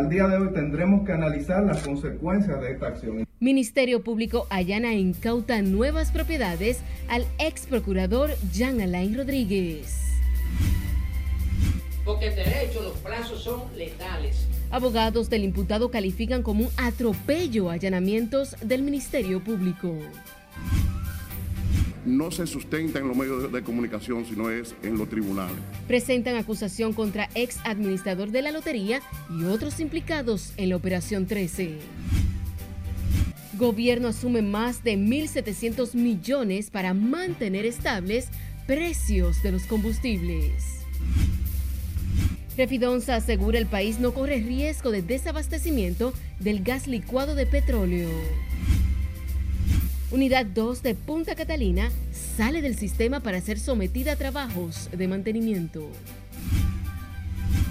Al día de hoy tendremos que analizar las consecuencias de esta acción. Ministerio Público allana e incauta nuevas propiedades al ex procurador Jean Alain Rodríguez. Porque en derecho los plazos son letales. Abogados del imputado califican como un atropello allanamientos del Ministerio Público. No se sustenta en los medios de comunicación, sino es en los tribunales. Presentan acusación contra ex administrador de la lotería y otros implicados en la Operación 13. Gobierno asume más de 1.700 millones para mantener estables precios de los combustibles. Refidonza asegura el país no corre riesgo de desabastecimiento del gas licuado de petróleo. Unidad 2 de Punta Catalina sale del sistema para ser sometida a trabajos de mantenimiento.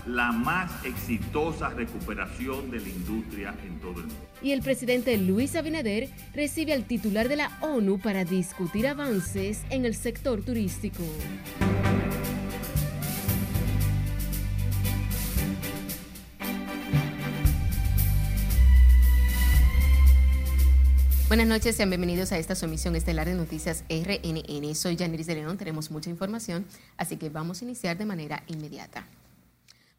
La más exitosa recuperación de la industria en todo el mundo. Y el presidente Luis Abinader recibe al titular de la ONU para discutir avances en el sector turístico. Buenas noches, sean bienvenidos a esta sumisión estelar de noticias RNN. Soy Janiris de León, tenemos mucha información, así que vamos a iniciar de manera inmediata.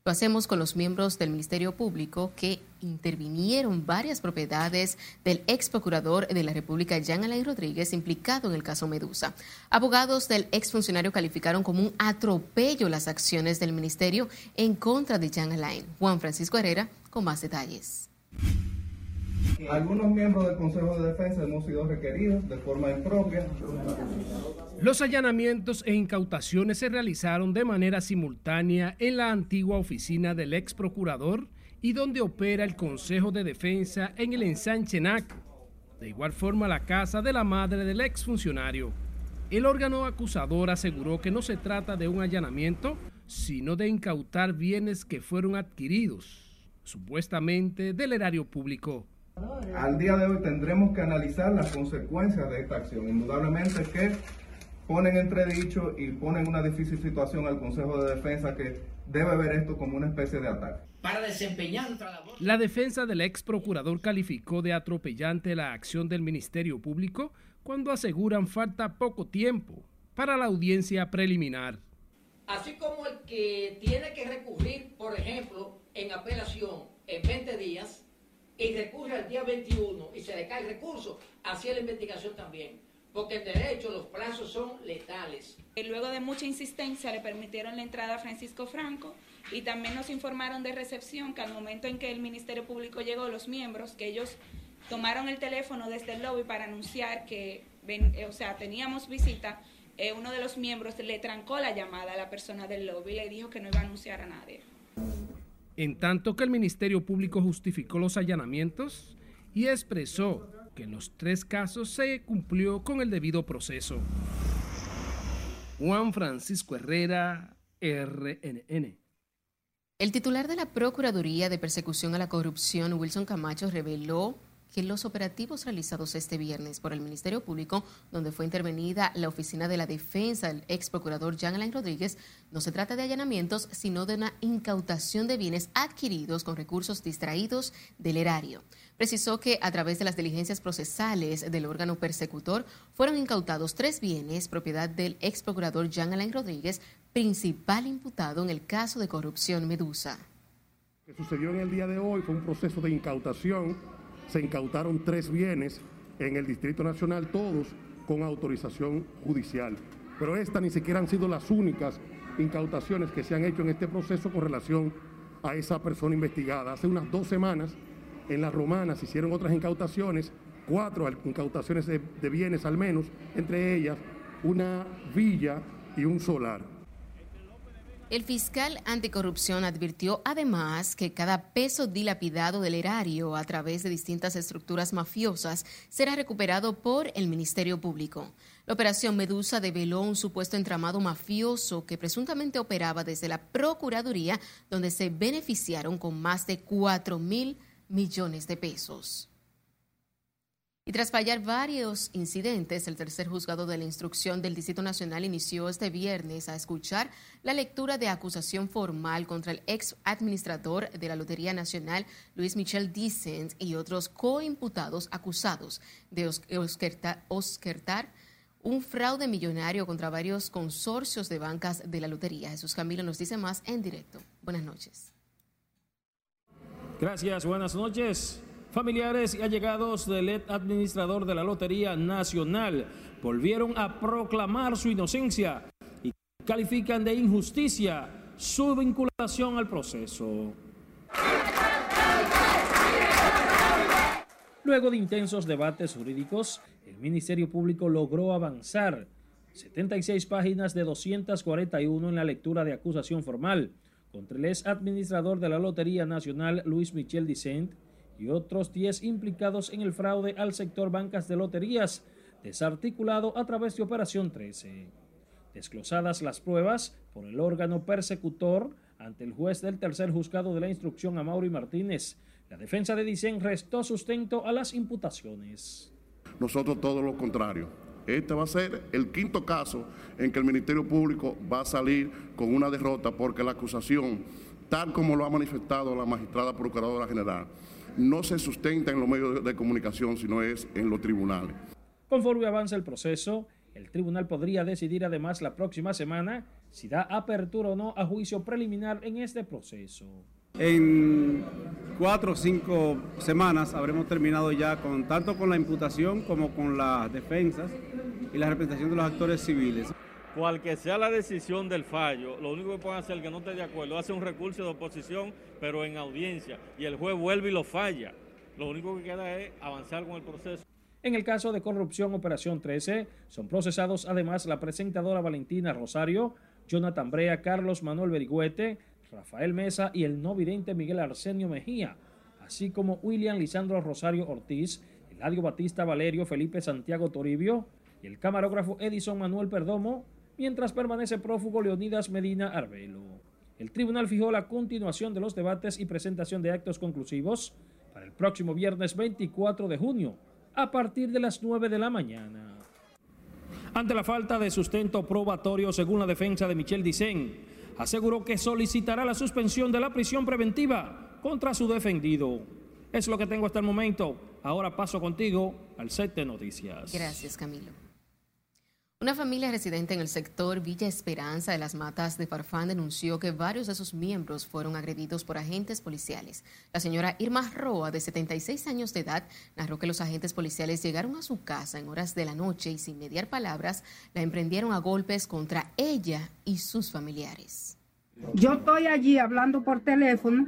Lo hacemos con los miembros del Ministerio Público que intervinieron varias propiedades del ex procurador de la República, Jean Alain Rodríguez, implicado en el caso Medusa. Abogados del ex funcionario calificaron como un atropello las acciones del Ministerio en contra de Jean Alain. Juan Francisco Herrera con más detalles. Algunos miembros del Consejo de Defensa hemos sido requeridos de forma impropia. Los allanamientos e incautaciones se realizaron de manera simultánea en la antigua oficina del ex procurador y donde opera el Consejo de Defensa en el ensanche NAC. De igual forma, la casa de la madre del ex funcionario. El órgano acusador aseguró que no se trata de un allanamiento, sino de incautar bienes que fueron adquiridos, supuestamente del erario público. Al día de hoy tendremos que analizar las consecuencias de esta acción. Indudablemente que ponen entredicho y ponen una difícil situación al Consejo de Defensa que debe ver esto como una especie de ataque. Para desempeñar nuestra labor. La defensa del ex procurador calificó de atropellante la acción del Ministerio Público cuando aseguran falta poco tiempo para la audiencia preliminar. Así como el que tiene que recurrir, por ejemplo, en apelación en 20 días, y recurre al día 21 y se le cae el recurso, hacia la investigación también. Porque en derecho los plazos son letales. Y luego de mucha insistencia le permitieron la entrada a Francisco Franco y también nos informaron de recepción que al momento en que el Ministerio Público llegó, los miembros, que ellos tomaron el teléfono desde el lobby para anunciar que, eh, o sea, teníamos visita, eh, uno de los miembros le trancó la llamada a la persona del lobby y le dijo que no iba a anunciar a nadie en tanto que el Ministerio Público justificó los allanamientos y expresó que en los tres casos se cumplió con el debido proceso. Juan Francisco Herrera, RNN. El titular de la Procuraduría de Persecución a la Corrupción, Wilson Camacho, reveló que los operativos realizados este viernes por el Ministerio Público, donde fue intervenida la Oficina de la Defensa del ex procurador Jean Alain Rodríguez, no se trata de allanamientos, sino de una incautación de bienes adquiridos con recursos distraídos del erario. Precisó que a través de las diligencias procesales del órgano persecutor fueron incautados tres bienes propiedad del ex procurador Jean Alain Rodríguez, principal imputado en el caso de corrupción Medusa. Lo que sucedió en el día de hoy fue un proceso de incautación se incautaron tres bienes en el Distrito Nacional, todos con autorización judicial. Pero estas ni siquiera han sido las únicas incautaciones que se han hecho en este proceso con relación a esa persona investigada. Hace unas dos semanas en las romanas se hicieron otras incautaciones, cuatro incautaciones de, de bienes al menos, entre ellas una villa y un solar. El fiscal anticorrupción advirtió además que cada peso dilapidado del erario a través de distintas estructuras mafiosas será recuperado por el Ministerio Público. La operación Medusa develó un supuesto entramado mafioso que presuntamente operaba desde la Procuraduría, donde se beneficiaron con más de 4 mil millones de pesos. Y tras fallar varios incidentes, el tercer juzgado de la instrucción del Distrito Nacional inició este viernes a escuchar la lectura de acusación formal contra el ex administrador de la Lotería Nacional, Luis Michel Dicent, y otros coimputados acusados de osquertar un fraude millonario contra varios consorcios de bancas de la lotería. Jesús Camilo nos dice más en directo. Buenas noches. Gracias, buenas noches. Familiares y allegados del administrador de la Lotería Nacional volvieron a proclamar su inocencia y califican de injusticia su vinculación al proceso. Luego de intensos debates jurídicos, el Ministerio Público logró avanzar 76 páginas de 241 en la lectura de acusación formal contra el ex administrador de la Lotería Nacional Luis Michel Dicent y otros 10 implicados en el fraude al sector bancas de loterías, desarticulado a través de Operación 13. Desglosadas las pruebas por el órgano persecutor ante el juez del tercer juzgado de la instrucción a Mauri Martínez, la defensa de Dicen restó sustento a las imputaciones. Nosotros todo lo contrario. Este va a ser el quinto caso en que el Ministerio Público va a salir con una derrota porque la acusación, tal como lo ha manifestado la magistrada Procuradora General, no se sustenta en los medios de comunicación, sino es en los tribunales. Conforme avanza el proceso, el tribunal podría decidir además la próxima semana si da apertura o no a juicio preliminar en este proceso. En cuatro o cinco semanas habremos terminado ya con tanto con la imputación como con las defensas y la representación de los actores civiles. Cual que sea la decisión del fallo, lo único que pueden hacer que no esté de acuerdo hace un recurso de oposición, pero en audiencia, y el juez vuelve y lo falla. Lo único que queda es avanzar con el proceso. En el caso de corrupción Operación 13, son procesados además la presentadora Valentina Rosario, Jonathan Brea, Carlos Manuel Berigüete, Rafael Mesa y el no vidente Miguel Arsenio Mejía, así como William Lisandro Rosario Ortiz, Eladio Batista Valerio Felipe Santiago Toribio y el camarógrafo Edison Manuel Perdomo, mientras permanece prófugo Leonidas Medina Arbelo. El tribunal fijó la continuación de los debates y presentación de actos conclusivos para el próximo viernes 24 de junio, a partir de las 9 de la mañana. Ante la falta de sustento probatorio, según la defensa de Michel Dicen, aseguró que solicitará la suspensión de la prisión preventiva contra su defendido. Es lo que tengo hasta el momento. Ahora paso contigo al set de noticias. Gracias, Camilo. Una familia residente en el sector Villa Esperanza de las Matas de Farfán denunció que varios de sus miembros fueron agredidos por agentes policiales. La señora Irma Roa, de 76 años de edad, narró que los agentes policiales llegaron a su casa en horas de la noche y sin mediar palabras la emprendieron a golpes contra ella y sus familiares. Yo estoy allí hablando por teléfono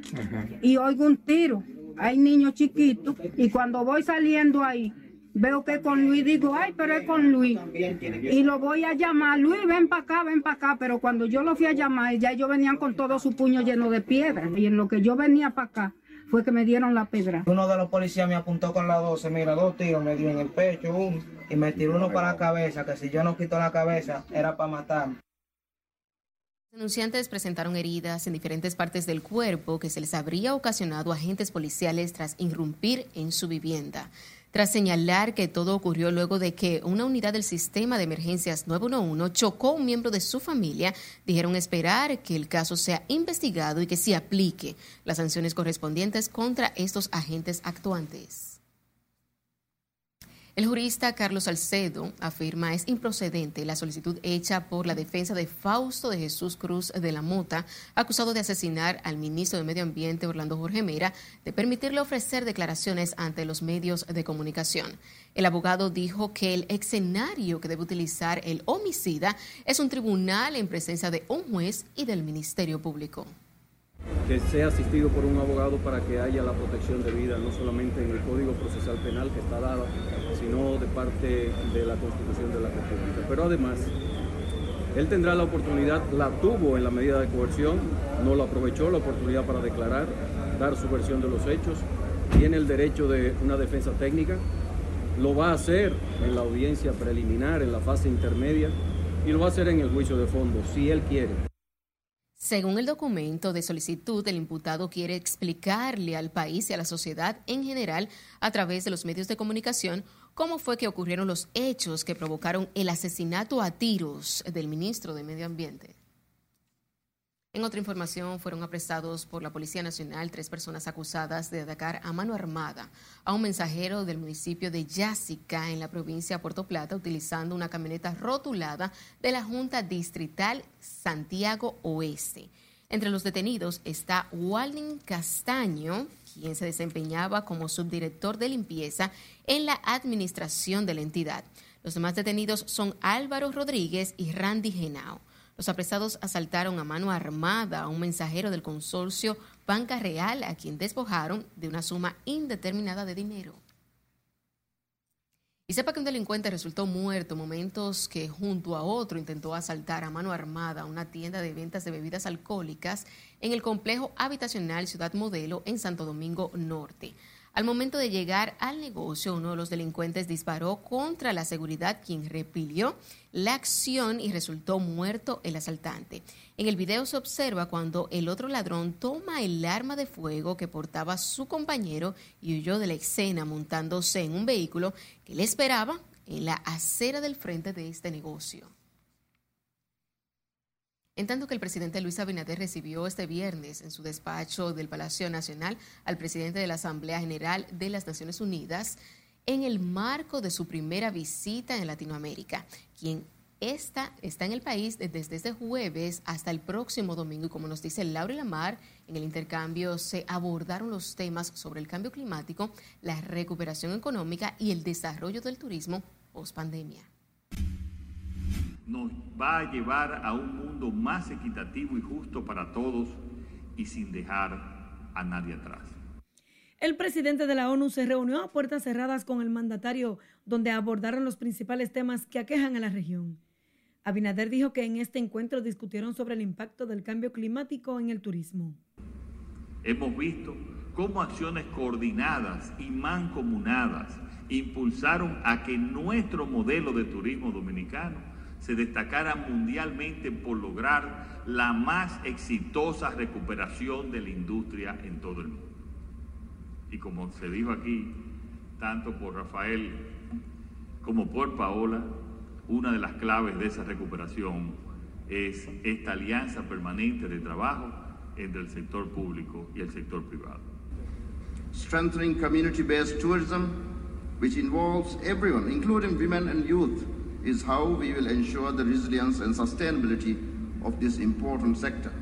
y oigo un tiro. Hay niños chiquitos y cuando voy saliendo ahí Veo que con Luis digo, ay, pero es con Luis. Y lo voy a llamar, Luis, ven para acá, ven para acá. Pero cuando yo lo fui a llamar, ya ellos venían con todo su puño lleno de piedras. Y en lo que yo venía para acá, fue que me dieron la pedra. Uno de los policías me apuntó con la 12, mira, dos tiros me dio en el pecho, uno, y me tiró uno para la cabeza, que si yo no quito la cabeza, era para matarme. Denunciantes presentaron heridas en diferentes partes del cuerpo que se les habría ocasionado a agentes policiales tras irrumpir en su vivienda tras señalar que todo ocurrió luego de que una unidad del sistema de emergencias 911 chocó a un miembro de su familia, dijeron esperar que el caso sea investigado y que se aplique las sanciones correspondientes contra estos agentes actuantes. El jurista Carlos Salcedo afirma es improcedente la solicitud hecha por la defensa de Fausto de Jesús Cruz de la Mota, acusado de asesinar al ministro de Medio Ambiente Orlando Jorge Mera, de permitirle ofrecer declaraciones ante los medios de comunicación. El abogado dijo que el escenario que debe utilizar el homicida es un tribunal en presencia de un juez y del Ministerio Público que sea asistido por un abogado para que haya la protección de vida, no solamente en el Código Procesal Penal que está dado, sino de parte de la Constitución de la República. Pero además, él tendrá la oportunidad, la tuvo en la medida de coerción, no lo aprovechó la oportunidad para declarar, dar su versión de los hechos, tiene el derecho de una defensa técnica, lo va a hacer en la audiencia preliminar, en la fase intermedia, y lo va a hacer en el juicio de fondo, si él quiere. Según el documento de solicitud, el imputado quiere explicarle al país y a la sociedad en general, a través de los medios de comunicación, cómo fue que ocurrieron los hechos que provocaron el asesinato a tiros del ministro de Medio Ambiente. En otra información, fueron apresados por la Policía Nacional tres personas acusadas de atacar a mano armada a un mensajero del municipio de Yásica, en la provincia de Puerto Plata, utilizando una camioneta rotulada de la Junta Distrital Santiago Oeste. Entre los detenidos está Walden Castaño, quien se desempeñaba como subdirector de limpieza en la administración de la entidad. Los demás detenidos son Álvaro Rodríguez y Randy Genao. Los apresados asaltaron a mano armada a un mensajero del consorcio Banca Real, a quien despojaron de una suma indeterminada de dinero. Y sepa que un delincuente resultó muerto momentos que junto a otro intentó asaltar a mano armada una tienda de ventas de bebidas alcohólicas en el complejo habitacional Ciudad Modelo en Santo Domingo Norte. Al momento de llegar al negocio, uno de los delincuentes disparó contra la seguridad, quien repilió la acción y resultó muerto el asaltante. En el video se observa cuando el otro ladrón toma el arma de fuego que portaba su compañero y huyó de la escena montándose en un vehículo que le esperaba en la acera del frente de este negocio. En tanto que el presidente Luis Abinader recibió este viernes en su despacho del Palacio Nacional al presidente de la Asamblea General de las Naciones Unidas en el marco de su primera visita en Latinoamérica, quien está, está en el país desde este jueves hasta el próximo domingo. Y como nos dice Laura Lamar, en el intercambio se abordaron los temas sobre el cambio climático, la recuperación económica y el desarrollo del turismo post pandemia nos va a llevar a un mundo más equitativo y justo para todos y sin dejar a nadie atrás. El presidente de la ONU se reunió a puertas cerradas con el mandatario, donde abordaron los principales temas que aquejan a la región. Abinader dijo que en este encuentro discutieron sobre el impacto del cambio climático en el turismo. Hemos visto cómo acciones coordinadas y mancomunadas impulsaron a que nuestro modelo de turismo dominicano se destacara mundialmente por lograr la más exitosa recuperación de la industria en todo el mundo. Y como se dijo aquí, tanto por Rafael como por Paola, una de las claves de esa recuperación es esta alianza permanente de trabajo entre el sector público y el sector privado. Strengthening community-based tourism, which involves everyone, including women and youth, is how we will ensure the resilience and sustainability of this important sector.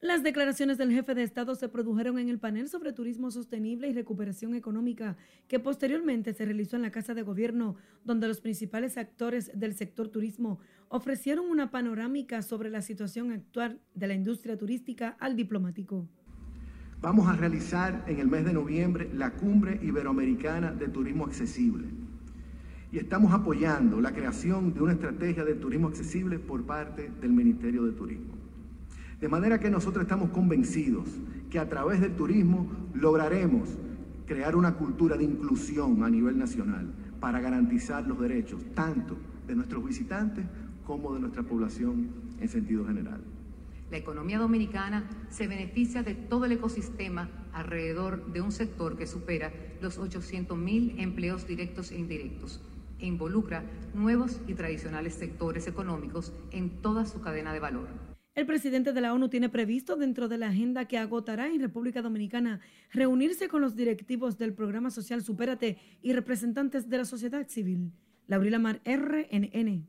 Las declaraciones del jefe de Estado se produjeron en el panel sobre turismo sostenible y recuperación económica que posteriormente se realizó en la Casa de Gobierno, donde los principales actores del sector turismo ofrecieron una panorámica sobre la situación actual de la industria turística al diplomático. Vamos a realizar en el mes de noviembre la Cumbre Iberoamericana de Turismo Accesible y estamos apoyando la creación de una estrategia de turismo accesible por parte del Ministerio de Turismo. De manera que nosotros estamos convencidos que a través del turismo lograremos crear una cultura de inclusión a nivel nacional para garantizar los derechos tanto de nuestros visitantes como de nuestra población en sentido general. La economía dominicana se beneficia de todo el ecosistema alrededor de un sector que supera los 800 mil empleos directos e indirectos e involucra nuevos y tradicionales sectores económicos en toda su cadena de valor. El presidente de la ONU tiene previsto dentro de la agenda que agotará en República Dominicana reunirse con los directivos del programa social Supérate y representantes de la sociedad civil. Laurila Mar, RNN.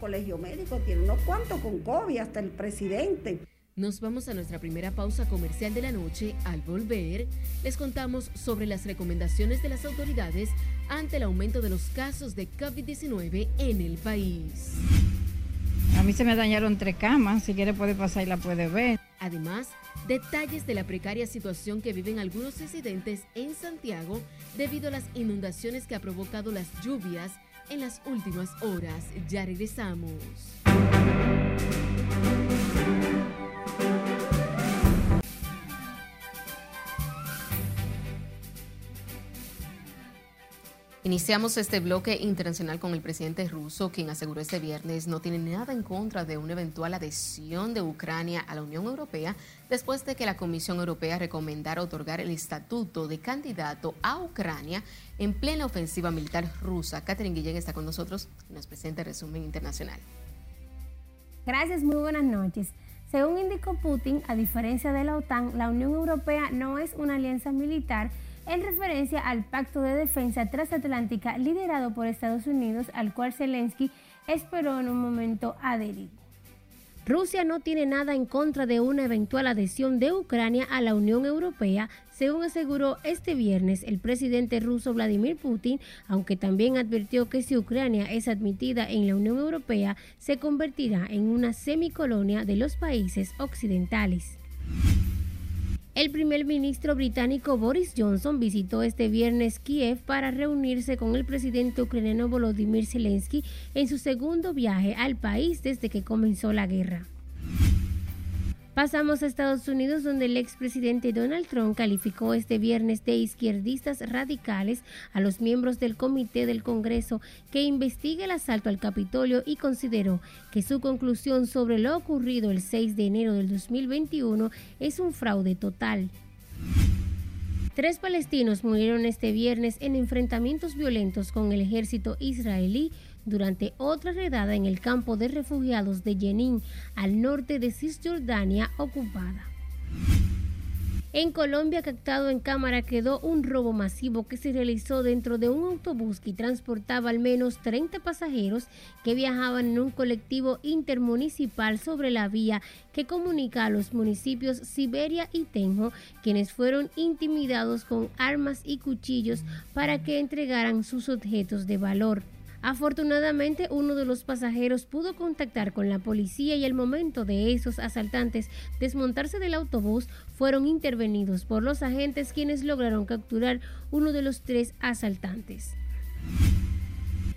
Colegio médico tiene unos cuantos con COVID, hasta el presidente. Nos vamos a nuestra primera pausa comercial de la noche. Al volver, les contamos sobre las recomendaciones de las autoridades ante el aumento de los casos de COVID-19 en el país. A mí se me dañaron tres camas, si quiere puede pasar y la puede ver. Además, detalles de la precaria situación que viven algunos residentes en Santiago debido a las inundaciones que ha provocado las lluvias en las últimas horas. Ya regresamos. Iniciamos este bloque internacional con el presidente ruso, quien aseguró este viernes no tiene nada en contra de una eventual adhesión de Ucrania a la Unión Europea después de que la Comisión Europea recomendara otorgar el estatuto de candidato a Ucrania en plena ofensiva militar rusa. Catherine Guillén está con nosotros y nos presenta el resumen internacional. Gracias, muy buenas noches. Según indicó Putin, a diferencia de la OTAN, la Unión Europea no es una alianza militar en referencia al Pacto de Defensa Transatlántica liderado por Estados Unidos, al cual Zelensky esperó en un momento adherir. Rusia no tiene nada en contra de una eventual adhesión de Ucrania a la Unión Europea, según aseguró este viernes el presidente ruso Vladimir Putin, aunque también advirtió que si Ucrania es admitida en la Unión Europea, se convertirá en una semicolonia de los países occidentales. El primer ministro británico Boris Johnson visitó este viernes Kiev para reunirse con el presidente ucraniano Volodymyr Zelensky en su segundo viaje al país desde que comenzó la guerra. Pasamos a Estados Unidos, donde el expresidente Donald Trump calificó este viernes de izquierdistas radicales a los miembros del Comité del Congreso que investiga el asalto al Capitolio y consideró que su conclusión sobre lo ocurrido el 6 de enero del 2021 es un fraude total. Tres palestinos murieron este viernes en enfrentamientos violentos con el ejército israelí durante otra redada en el campo de refugiados de Jenin, al norte de Cisjordania ocupada. En Colombia, captado en cámara, quedó un robo masivo que se realizó dentro de un autobús que transportaba al menos 30 pasajeros que viajaban en un colectivo intermunicipal sobre la vía que comunica a los municipios Siberia y Tenjo, quienes fueron intimidados con armas y cuchillos para que entregaran sus objetos de valor. Afortunadamente, uno de los pasajeros pudo contactar con la policía y al momento de esos asaltantes desmontarse del autobús, fueron intervenidos por los agentes quienes lograron capturar uno de los tres asaltantes.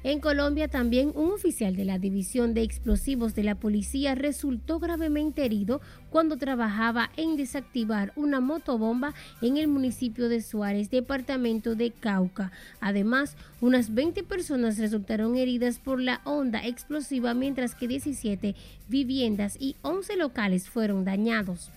En Colombia también un oficial de la División de Explosivos de la Policía resultó gravemente herido cuando trabajaba en desactivar una motobomba en el municipio de Suárez, departamento de Cauca. Además, unas 20 personas resultaron heridas por la onda explosiva, mientras que 17 viviendas y 11 locales fueron dañados.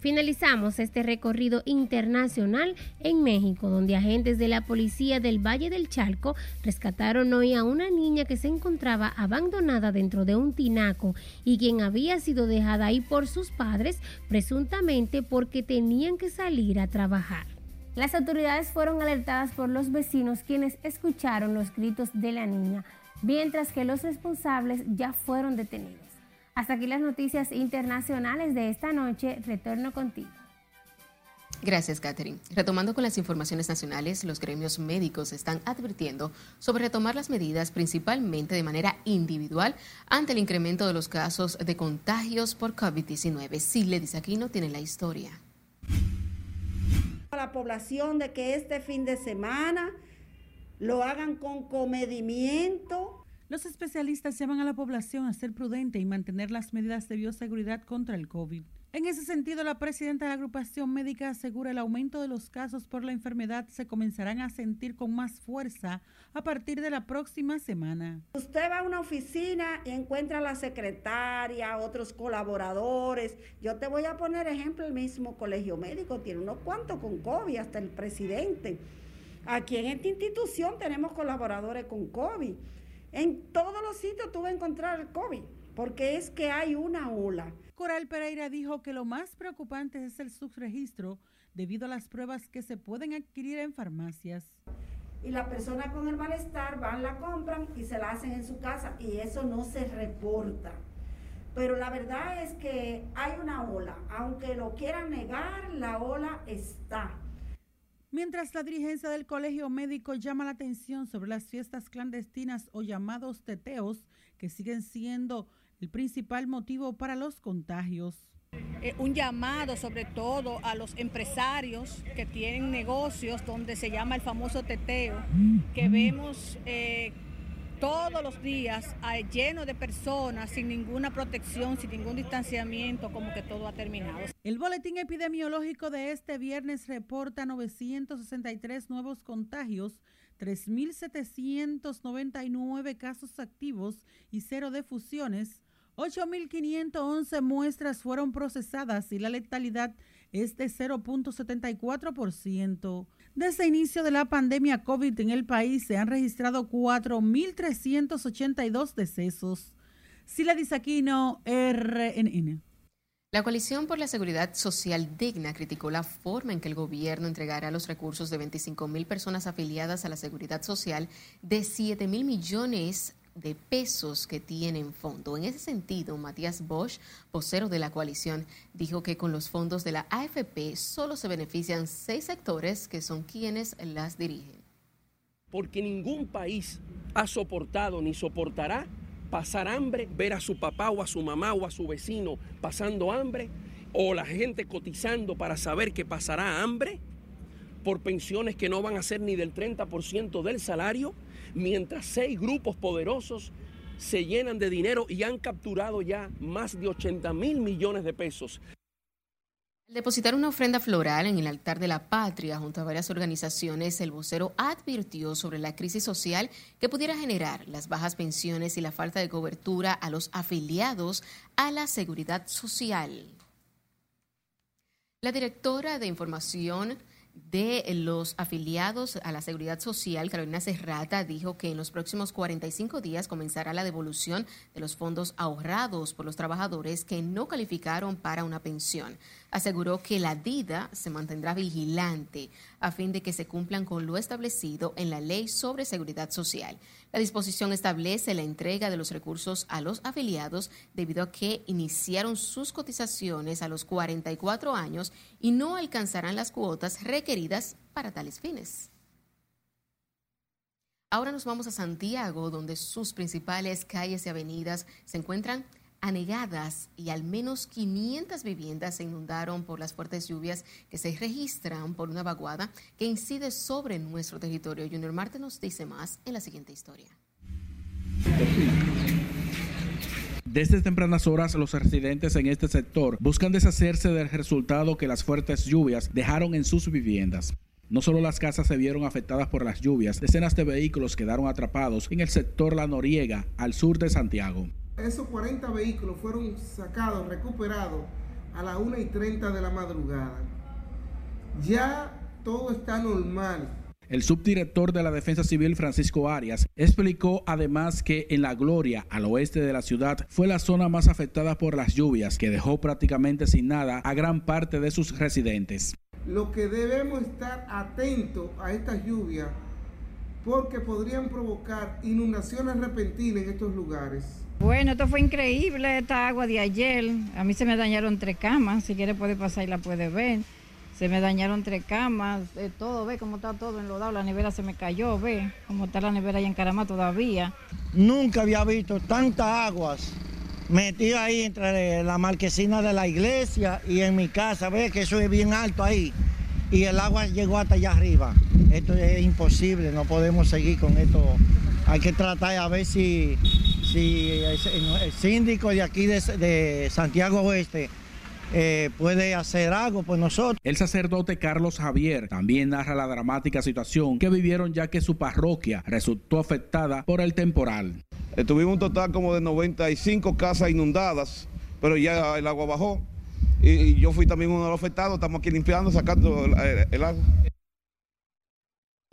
Finalizamos este recorrido internacional en México, donde agentes de la policía del Valle del Chalco rescataron hoy a una niña que se encontraba abandonada dentro de un tinaco y quien había sido dejada ahí por sus padres, presuntamente porque tenían que salir a trabajar. Las autoridades fueron alertadas por los vecinos quienes escucharon los gritos de la niña, mientras que los responsables ya fueron detenidos. Hasta aquí las noticias internacionales de esta noche. Retorno contigo. Gracias, Catherine. Retomando con las informaciones nacionales, los gremios médicos están advirtiendo sobre retomar las medidas principalmente de manera individual ante el incremento de los casos de contagios por COVID-19. Sile no tiene la historia. A la población de que este fin de semana lo hagan con comedimiento, los especialistas llaman a la población a ser prudente y mantener las medidas de bioseguridad contra el COVID. En ese sentido, la presidenta de la agrupación médica asegura el aumento de los casos por la enfermedad se comenzarán a sentir con más fuerza a partir de la próxima semana. Usted va a una oficina y encuentra a la secretaria, otros colaboradores. Yo te voy a poner ejemplo, el mismo colegio médico tiene unos cuantos con COVID, hasta el presidente. Aquí en esta institución tenemos colaboradores con COVID. En todos los sitios tú vas a encontrar el COVID, porque es que hay una ola. Coral Pereira dijo que lo más preocupante es el subregistro debido a las pruebas que se pueden adquirir en farmacias. Y la persona con el malestar van, la compran y se la hacen en su casa y eso no se reporta. Pero la verdad es que hay una ola. Aunque lo quieran negar, la ola está. Mientras la dirigencia del colegio médico llama la atención sobre las fiestas clandestinas o llamados teteos, que siguen siendo el principal motivo para los contagios. Eh, un llamado sobre todo a los empresarios que tienen negocios donde se llama el famoso teteo, que vemos eh, todos los días lleno de personas sin ninguna protección, sin ningún distanciamiento, como que todo ha terminado. El boletín epidemiológico de este viernes reporta 963 nuevos contagios, 3.799 casos activos y cero defusiones. 8.511 muestras fueron procesadas y la letalidad es de 0.74%. Desde el inicio de la pandemia COVID en el país se han registrado 4.382 decesos. Sila Disaquino, RNN. La Coalición por la Seguridad Social Digna criticó la forma en que el gobierno entregará los recursos de 25 mil personas afiliadas a la Seguridad Social de 7 mil millones de pesos que tienen fondo. En ese sentido, Matías Bosch, vocero de la coalición, dijo que con los fondos de la AFP solo se benefician seis sectores que son quienes las dirigen. Porque ningún país ha soportado ni soportará pasar hambre, ver a su papá o a su mamá o a su vecino pasando hambre, o la gente cotizando para saber que pasará hambre por pensiones que no van a ser ni del 30% del salario mientras seis grupos poderosos se llenan de dinero y han capturado ya más de 80 mil millones de pesos. Al depositar una ofrenda floral en el altar de la patria junto a varias organizaciones, el vocero advirtió sobre la crisis social que pudiera generar las bajas pensiones y la falta de cobertura a los afiliados a la seguridad social. La directora de Información de los afiliados a la Seguridad Social, Carolina Serrata, dijo que en los próximos 45 días comenzará la devolución de los fondos ahorrados por los trabajadores que no calificaron para una pensión aseguró que la DIDA se mantendrá vigilante a fin de que se cumplan con lo establecido en la Ley sobre Seguridad Social. La disposición establece la entrega de los recursos a los afiliados debido a que iniciaron sus cotizaciones a los 44 años y no alcanzarán las cuotas requeridas para tales fines. Ahora nos vamos a Santiago, donde sus principales calles y avenidas se encuentran anegadas y al menos 500 viviendas se inundaron por las fuertes lluvias que se registran por una vaguada que incide sobre nuestro territorio. Junior Marte nos dice más en la siguiente historia. Desde tempranas horas, los residentes en este sector buscan deshacerse del resultado que las fuertes lluvias dejaron en sus viviendas. No solo las casas se vieron afectadas por las lluvias, decenas de vehículos quedaron atrapados en el sector La Noriega, al sur de Santiago. Esos 40 vehículos fueron sacados, recuperados a las 1 y 30 de la madrugada. Ya todo está normal. El subdirector de la Defensa Civil, Francisco Arias, explicó además que en La Gloria, al oeste de la ciudad, fue la zona más afectada por las lluvias, que dejó prácticamente sin nada a gran parte de sus residentes. Lo que debemos estar atentos a estas lluvias porque podrían provocar inundaciones repentinas en estos lugares. Bueno, esto fue increíble, esta agua de ayer. A mí se me dañaron tres camas, si quiere puede pasar y la puede ver. Se me dañaron tres camas, todo, ve cómo está todo enlodado, la nevera se me cayó, ve cómo está la nevera ahí en Caramá todavía. Nunca había visto tantas aguas metidas ahí entre la marquesina de la iglesia y en mi casa, ve que eso es bien alto ahí. Y el agua llegó hasta allá arriba. Esto es imposible, no podemos seguir con esto. Hay que tratar a ver si si el síndico de aquí de, Santiago Oeste eh, puede hacer algo por nosotros. El sacerdote Carlos Javier también narra la dramática situación que vivieron ya que su parroquia resultó afectada por el temporal. Tuvimos un total como de 95 casas inundadas, pero ya el agua bajó y, yo fui también uno de los afectados, estamos aquí limpiando, sacando el agua.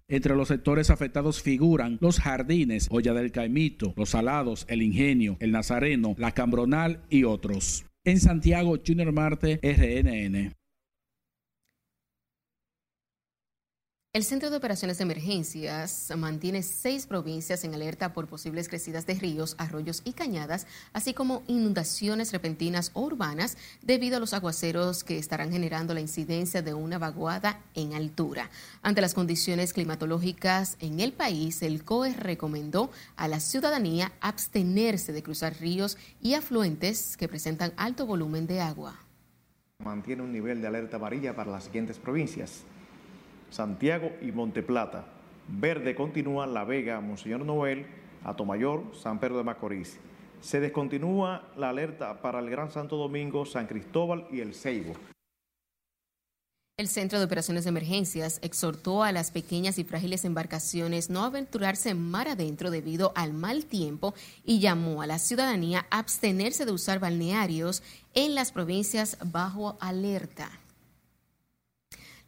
Entre los sectores afectados figuran los jardines, Olla del Caimito, Los Salados, El Ingenio, El Nazareno, La Cambronal y otros. En Santiago, Junior Marte, RNN. El Centro de Operaciones de Emergencias mantiene seis provincias en alerta por posibles crecidas de ríos, arroyos y cañadas, así como inundaciones repentinas o urbanas debido a los aguaceros que estarán generando la incidencia de una vaguada en altura. Ante las condiciones climatológicas en el país, el COE recomendó a la ciudadanía abstenerse de cruzar ríos y afluentes que presentan alto volumen de agua. mantiene un nivel de alerta amarilla para las siguientes provincias. Santiago y Monteplata. Verde continúa La Vega, Monseñor Noel, Atomayor, San Pedro de Macorís. Se descontinúa la alerta para el Gran Santo Domingo, San Cristóbal y El Ceibo. El Centro de Operaciones de Emergencias exhortó a las pequeñas y frágiles embarcaciones no aventurarse mar adentro debido al mal tiempo y llamó a la ciudadanía a abstenerse de usar balnearios en las provincias bajo alerta.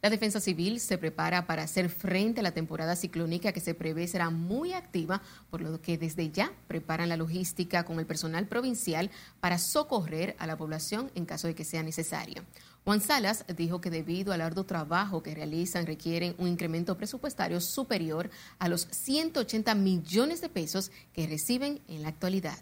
La Defensa Civil se prepara para hacer frente a la temporada ciclónica que se prevé será muy activa, por lo que desde ya preparan la logística con el personal provincial para socorrer a la población en caso de que sea necesario. Juan Salas dijo que debido al arduo trabajo que realizan requieren un incremento presupuestario superior a los 180 millones de pesos que reciben en la actualidad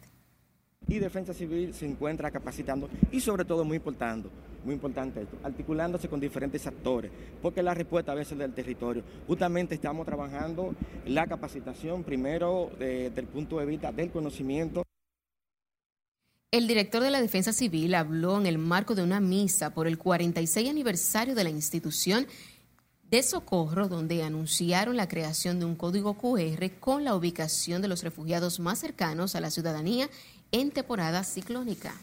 y Defensa Civil se encuentra capacitando y sobre todo muy importante, muy importante esto, articulándose con diferentes actores, porque la respuesta a veces del territorio. Justamente estamos trabajando la capacitación primero desde el punto de vista del conocimiento. El director de la Defensa Civil habló en el marco de una misa por el 46 aniversario de la institución de socorro, donde anunciaron la creación de un código QR con la ubicación de los refugiados más cercanos a la ciudadanía en temporada ciclónica.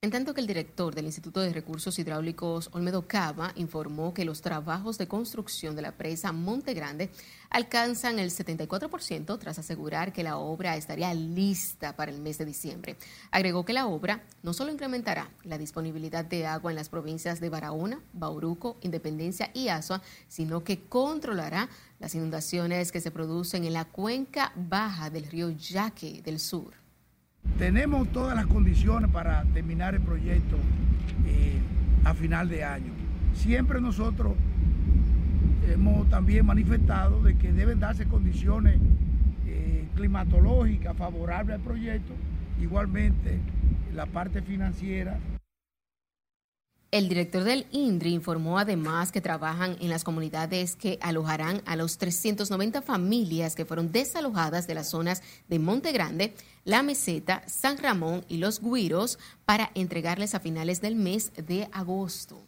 En tanto que el director del Instituto de Recursos Hidráulicos, Olmedo Cava, informó que los trabajos de construcción de la presa Monte Grande alcanzan el 74% tras asegurar que la obra estaría lista para el mes de diciembre. Agregó que la obra no solo incrementará la disponibilidad de agua en las provincias de Barahona, Bauruco, Independencia y Azua, sino que controlará las inundaciones que se producen en la cuenca baja del río Yaque del sur. Tenemos todas las condiciones para terminar el proyecto eh, a final de año. Siempre nosotros hemos también manifestado de que deben darse condiciones eh, climatológicas favorables al proyecto, igualmente la parte financiera el director del INDRI informó además que trabajan en las comunidades que alojarán a los 390 familias que fueron desalojadas de las zonas de Monte Grande, La Meseta, San Ramón y Los Guiros para entregarles a finales del mes de agosto.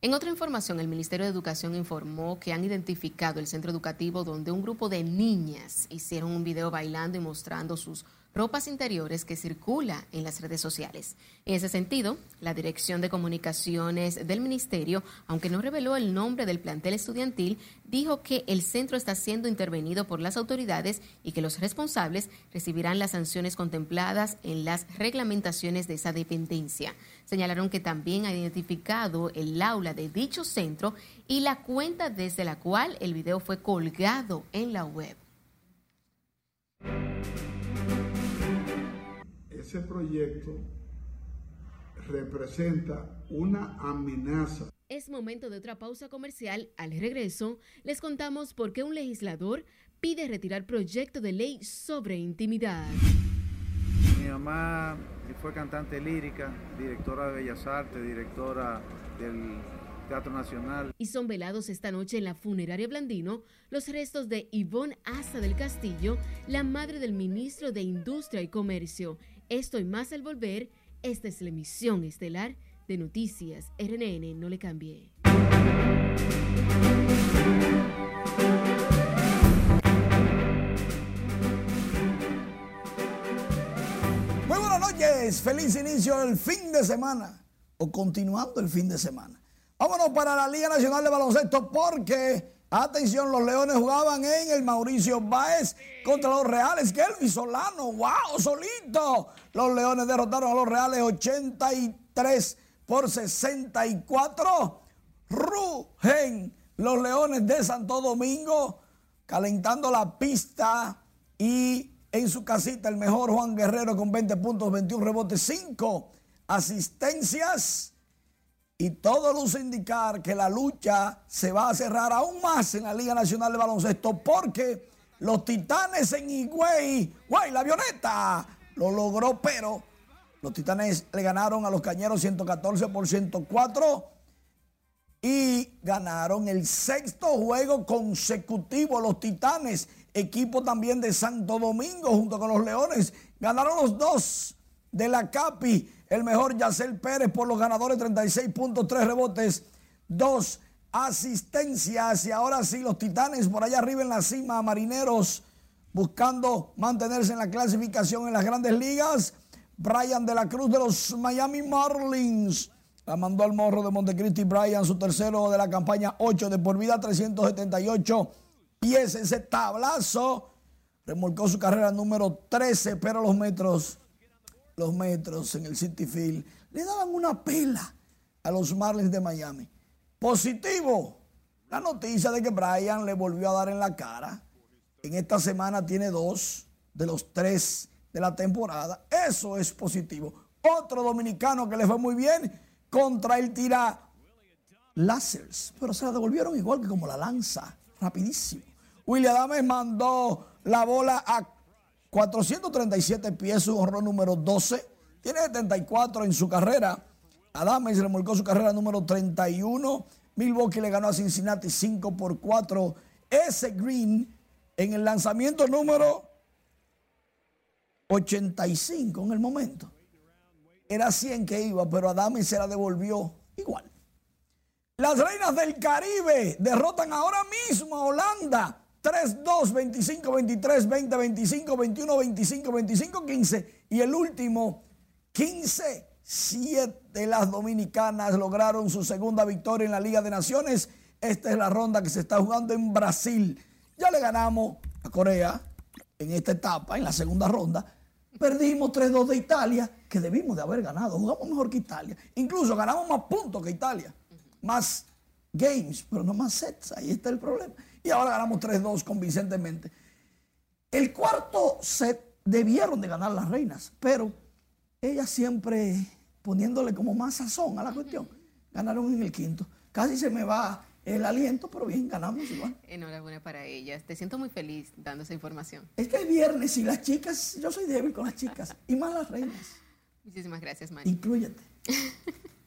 En otra información, el Ministerio de Educación informó que han identificado el centro educativo donde un grupo de niñas hicieron un video bailando y mostrando sus ropas interiores que circula en las redes sociales. En ese sentido, la Dirección de Comunicaciones del Ministerio, aunque no reveló el nombre del plantel estudiantil, dijo que el centro está siendo intervenido por las autoridades y que los responsables recibirán las sanciones contempladas en las reglamentaciones de esa dependencia. Señalaron que también ha identificado el aula de dicho centro y la cuenta desde la cual el video fue colgado en la web. Ese proyecto representa una amenaza. Es momento de otra pausa comercial. Al regreso, les contamos por qué un legislador pide retirar proyecto de ley sobre intimidad. Mi mamá fue cantante lírica, directora de Bellas Artes, directora del Teatro Nacional. Y son velados esta noche en la funeraria Blandino los restos de Ivonne Asa del Castillo, la madre del ministro de Industria y Comercio. Esto y más al volver, esta es la emisión estelar de Noticias RNN, no le cambie. Muy buenas noches, feliz inicio del fin de semana o continuando el fin de semana. Vámonos para la Liga Nacional de Baloncesto porque Atención, los Leones jugaban en el Mauricio Báez contra los Reales. Kelvin Solano, wow, solito. Los Leones derrotaron a los Reales 83 por 64. Rugen, los Leones de Santo Domingo, calentando la pista y en su casita el mejor Juan Guerrero con 20 puntos, 21 rebotes, 5 asistencias. Y todo luce indicar que la lucha se va a cerrar aún más en la Liga Nacional de Baloncesto porque los Titanes en Higüey, guay, la avioneta lo logró, pero los Titanes le ganaron a los Cañeros 114 por 104 y ganaron el sexto juego consecutivo. Los Titanes, equipo también de Santo Domingo junto con los Leones, ganaron los dos de la CAPI. El mejor Yacel Pérez por los ganadores, 36.3 rebotes, 2 asistencias. Y ahora sí, los Titanes por allá arriba en la cima, Marineros buscando mantenerse en la clasificación en las grandes ligas. Brian de la Cruz de los Miami Marlins. La mandó al morro de Montecristi Brian, su tercero de la campaña 8 de por vida, 378 pies. Ese tablazo remolcó su carrera número 13, pero los metros, los metros en el City Field le daban una pela a los Marlins de Miami. Positivo, la noticia de que Brian le volvió a dar en la cara. En esta semana tiene dos de los tres de la temporada. Eso es positivo. Otro dominicano que le fue muy bien contra el tira láseres, pero se la devolvieron igual que como la lanza, rapidísimo. William Adames mandó la bola a 437 pies, su honor número 12. Tiene 74 en su carrera. Adames remolcó su carrera número 31. Milwaukee le ganó a Cincinnati 5 por 4. Ese Green en el lanzamiento número 85 en el momento. Era 100 que iba, pero Adame se la devolvió igual. Las reinas del Caribe derrotan ahora mismo a Holanda 3-2, 25-23, 20-25, 21-25, 25-15 y el último 15-7. Las dominicanas lograron su segunda victoria en la Liga de Naciones. Esta es la ronda que se está jugando en Brasil. Ya le ganamos a Corea en esta etapa, en la segunda ronda. Perdimos 3-2 de Italia, que debimos de haber ganado. Jugamos mejor que Italia. Incluso ganamos más puntos que Italia. Más games, pero no más sets. Ahí está el problema. Y ahora ganamos 3-2 convincentemente. El cuarto set debieron de ganar las reinas, pero ellas siempre poniéndole como más sazón a la cuestión. Ganaron en el quinto. Casi se me va el aliento, pero bien, ganamos igual. Enhorabuena para ellas. Te siento muy feliz dando esa información. Es que es viernes y las chicas, yo soy débil con las chicas y más las reinas. Muchísimas gracias, Mari. Incluyete.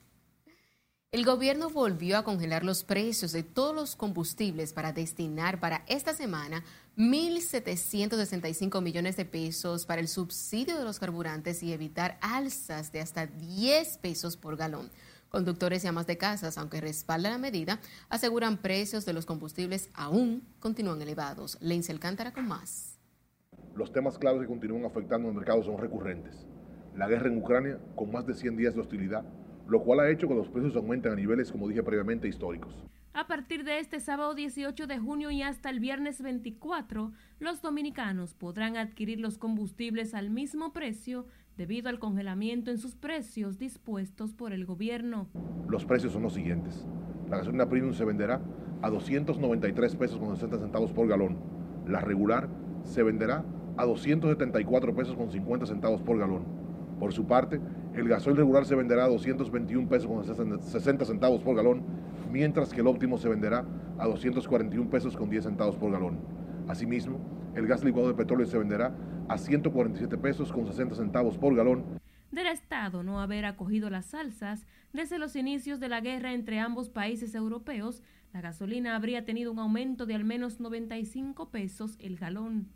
El gobierno volvió a congelar los precios de todos los combustibles para destinar para esta semana 1.765 millones de pesos para el subsidio de los carburantes y evitar alzas de hasta 10 pesos por galón. Conductores y amas de casas, aunque respaldan la medida, aseguran precios de los combustibles aún continúan elevados. Lince Alcántara con más. Los temas claves que continúan afectando al mercado son recurrentes. La guerra en Ucrania, con más de 100 días de hostilidad, lo cual ha hecho que los precios aumenten a niveles, como dije previamente, históricos. A partir de este sábado 18 de junio y hasta el viernes 24, los dominicanos podrán adquirir los combustibles al mismo precio debido al congelamiento en sus precios dispuestos por el gobierno. Los precios son los siguientes. La gasolina premium se venderá a 293 pesos con 60 centavos por galón. La regular se venderá a 274 pesos con 50 centavos por galón. Por su parte, el gasoil regular se venderá a 221 pesos con 60 centavos por galón, mientras que el óptimo se venderá a 241 pesos con 10 centavos por galón. Asimismo, el gas licuado de petróleo se venderá a 147 pesos con 60 centavos por galón. Del Estado no haber acogido las alzas desde los inicios de la guerra entre ambos países europeos, la gasolina habría tenido un aumento de al menos 95 pesos el galón.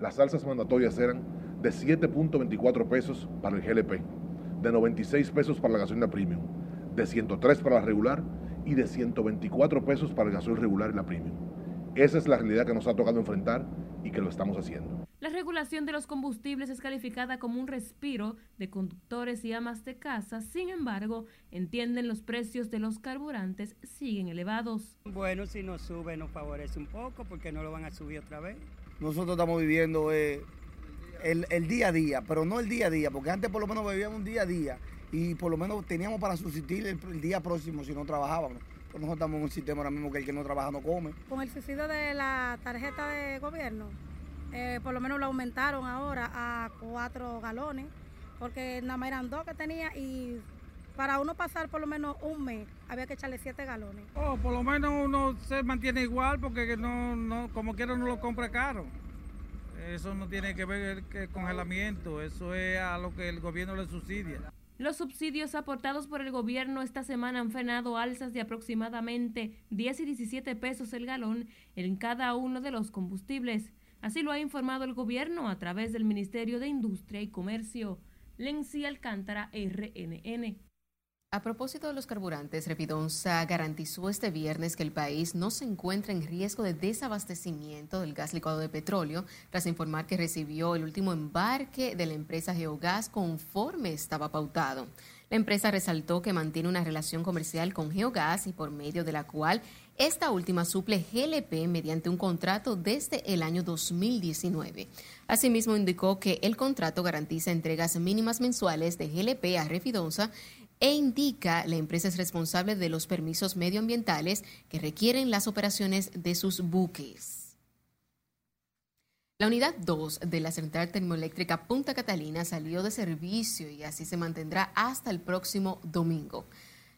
Las alzas mandatorias eran de 7.24 pesos para el GLP, de 96 pesos para la gasolina premium, de 103 para la regular y de 124 pesos para el gasoil regular y la premium. Esa es la realidad que nos ha tocado enfrentar y que lo estamos haciendo. La regulación de los combustibles es calificada como un respiro de conductores y amas de casa, sin embargo, entienden los precios de los carburantes siguen elevados. Bueno, si nos sube nos favorece un poco porque no lo van a subir otra vez. Nosotros estamos viviendo eh, el, el, día a día, pero no el día a día, porque antes por lo menos vivíamos un día a día y por lo menos teníamos para subsistir el, el día próximo si no trabajábamos. Pues nosotros estamos en un sistema ahora mismo que el que no trabaja no come. Con el subsidio de la tarjeta de gobierno, eh, por lo menos lo aumentaron ahora a cuatro galones, porque nada más eran dos que tenía y para uno pasar por lo menos un mes había que echarle siete galones. Oh, por lo menos uno se mantiene igual porque no, no como quiera no lo compra caro. Eso no tiene que ver con el congelamiento, eso es a lo que el gobierno le subsidia. Los subsidios aportados por el gobierno esta semana han frenado alzas de aproximadamente 10 y 17 pesos el galón en cada uno de los combustibles. Así lo ha informado el gobierno a través del Ministerio de Industria y Comercio. Lenzi Alcántara, RNN. A propósito de los carburantes, Repidonza garantizó este viernes que el país no se encuentra en riesgo de desabastecimiento del gas licuado de petróleo, tras informar que recibió el último embarque de la empresa Geogas conforme estaba pautado. La empresa resaltó que mantiene una relación comercial con Geogas y por medio de la cual esta última suple GLP mediante un contrato desde el año 2019. Asimismo, indicó que el contrato garantiza entregas mínimas mensuales de GLP a Refidonza e indica la empresa es responsable de los permisos medioambientales que requieren las operaciones de sus buques. La unidad 2 de la central termoeléctrica Punta Catalina salió de servicio y así se mantendrá hasta el próximo domingo.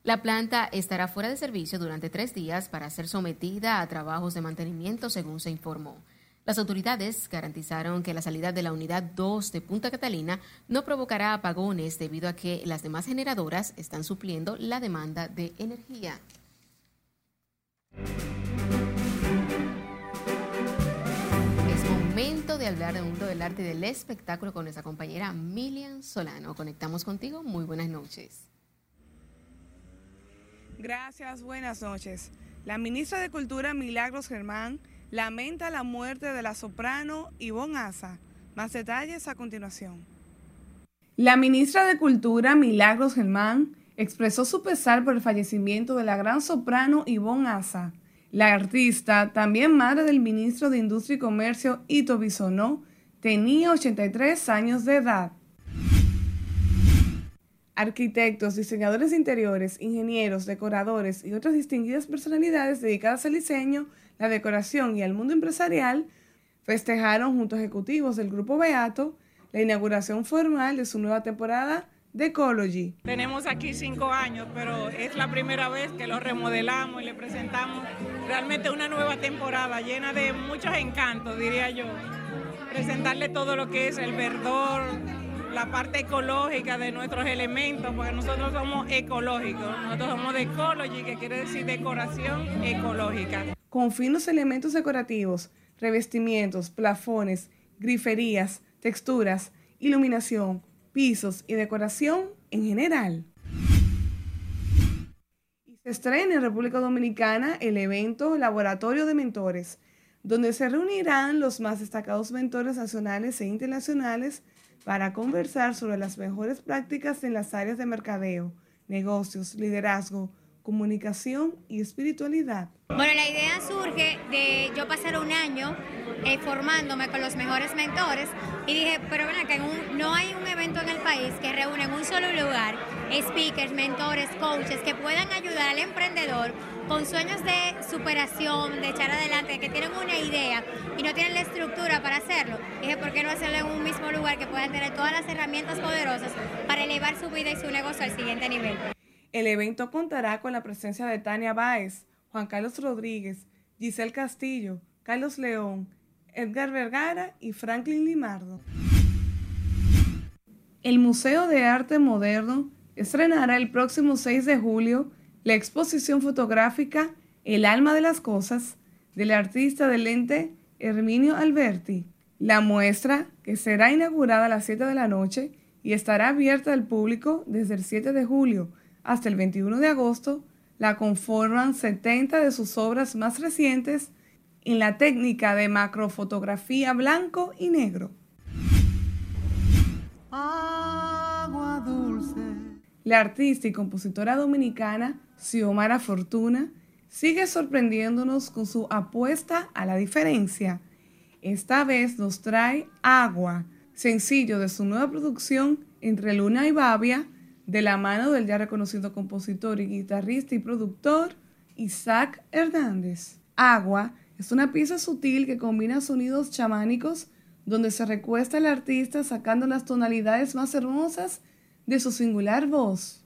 La planta estará fuera de servicio durante tres días para ser sometida a trabajos de mantenimiento, según se informó. Las autoridades garantizaron que la salida de la unidad 2 de Punta Catalina no provocará apagones debido a que las demás generadoras están supliendo la demanda de energía. Es momento de hablar del mundo del arte y del espectáculo con nuestra compañera Milian Solano. Conectamos contigo. Muy buenas noches. Gracias, buenas noches. La ministra de Cultura, Milagros Germán, lamenta la muerte de la soprano Ivonne Asa. Más detalles a continuación. La ministra de Cultura, Milagros Germán, expresó su pesar por el fallecimiento de la gran soprano Ivonne Asa. La artista, también madre del ministro de Industria y Comercio Ito Bisonó, tenía 83 años de edad. Arquitectos, diseñadores interiores, ingenieros, decoradores y otras distinguidas personalidades dedicadas al diseño la decoración y el mundo empresarial festejaron junto a ejecutivos del Grupo Beato la inauguración formal de su nueva temporada de Ecology. Tenemos aquí cinco años, pero es la primera vez que lo remodelamos y le presentamos realmente una nueva temporada llena de muchos encantos, diría yo. Presentarle todo lo que es el verdor, la parte ecológica de nuestros elementos, porque nosotros somos ecológicos, nosotros somos de ecology, que quiere decir decoración ecológica con finos elementos decorativos, revestimientos, plafones, griferías, texturas, iluminación, pisos y decoración en general. Y se estrena en República Dominicana el evento Laboratorio de Mentores, donde se reunirán los más destacados mentores nacionales e internacionales para conversar sobre las mejores prácticas en las áreas de mercadeo, negocios, liderazgo, comunicación y espiritualidad. Bueno, la idea surge de yo pasar un año eh, formándome con los mejores mentores y dije, pero ven acá, no hay un evento en el país que reúne en un solo lugar speakers, mentores, coaches que puedan ayudar al emprendedor con sueños de superación, de echar adelante, que tienen una idea y no tienen la estructura para hacerlo. Dije, ¿por qué no hacerlo en un mismo lugar que puedan tener todas las herramientas poderosas para elevar su vida y su negocio al siguiente nivel? El evento contará con la presencia de Tania Báez, Juan Carlos Rodríguez, Giselle Castillo, Carlos León, Edgar Vergara y Franklin Limardo. El Museo de Arte Moderno estrenará el próximo 6 de julio la exposición fotográfica El alma de las cosas del artista del lente Herminio Alberti. La muestra, que será inaugurada a las 7 de la noche y estará abierta al público desde el 7 de julio, hasta el 21 de agosto, la conforman 70 de sus obras más recientes en la técnica de macrofotografía blanco y negro. Agua dulce. La artista y compositora dominicana Xiomara Fortuna sigue sorprendiéndonos con su apuesta a la diferencia. Esta vez nos trae Agua, sencillo de su nueva producción Entre Luna y Babia, de la mano del ya reconocido compositor y guitarrista y productor Isaac Hernández. Agua es una pieza sutil que combina sonidos chamánicos donde se recuesta el artista sacando las tonalidades más hermosas de su singular voz.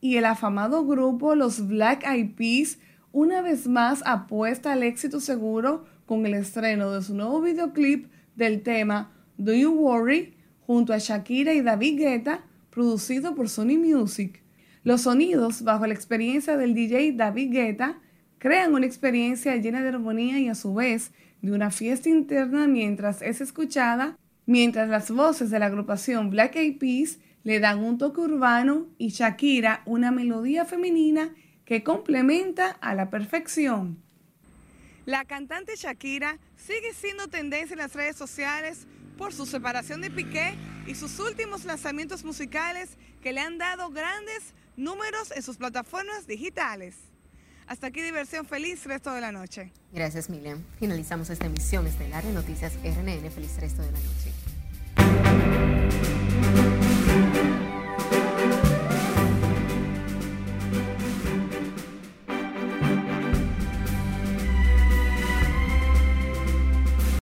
Y el afamado grupo Los Black Eyed Peas una vez más apuesta al éxito seguro con el estreno de su nuevo videoclip del tema Do You Worry junto a Shakira y David Guetta, producido por Sony Music. Los sonidos, bajo la experiencia del DJ David Guetta, crean una experiencia llena de armonía y a su vez de una fiesta interna mientras es escuchada mientras las voces de la agrupación Black Eyed Peas le dan un toque urbano y Shakira una melodía femenina que complementa a la perfección. La cantante Shakira sigue siendo tendencia en las redes sociales por su separación de Piqué y sus últimos lanzamientos musicales que le han dado grandes números en sus plataformas digitales. Hasta aquí diversión feliz resto de la noche. Gracias Miriam. Finalizamos esta emisión estelar de Noticias RNN. Feliz resto de la noche.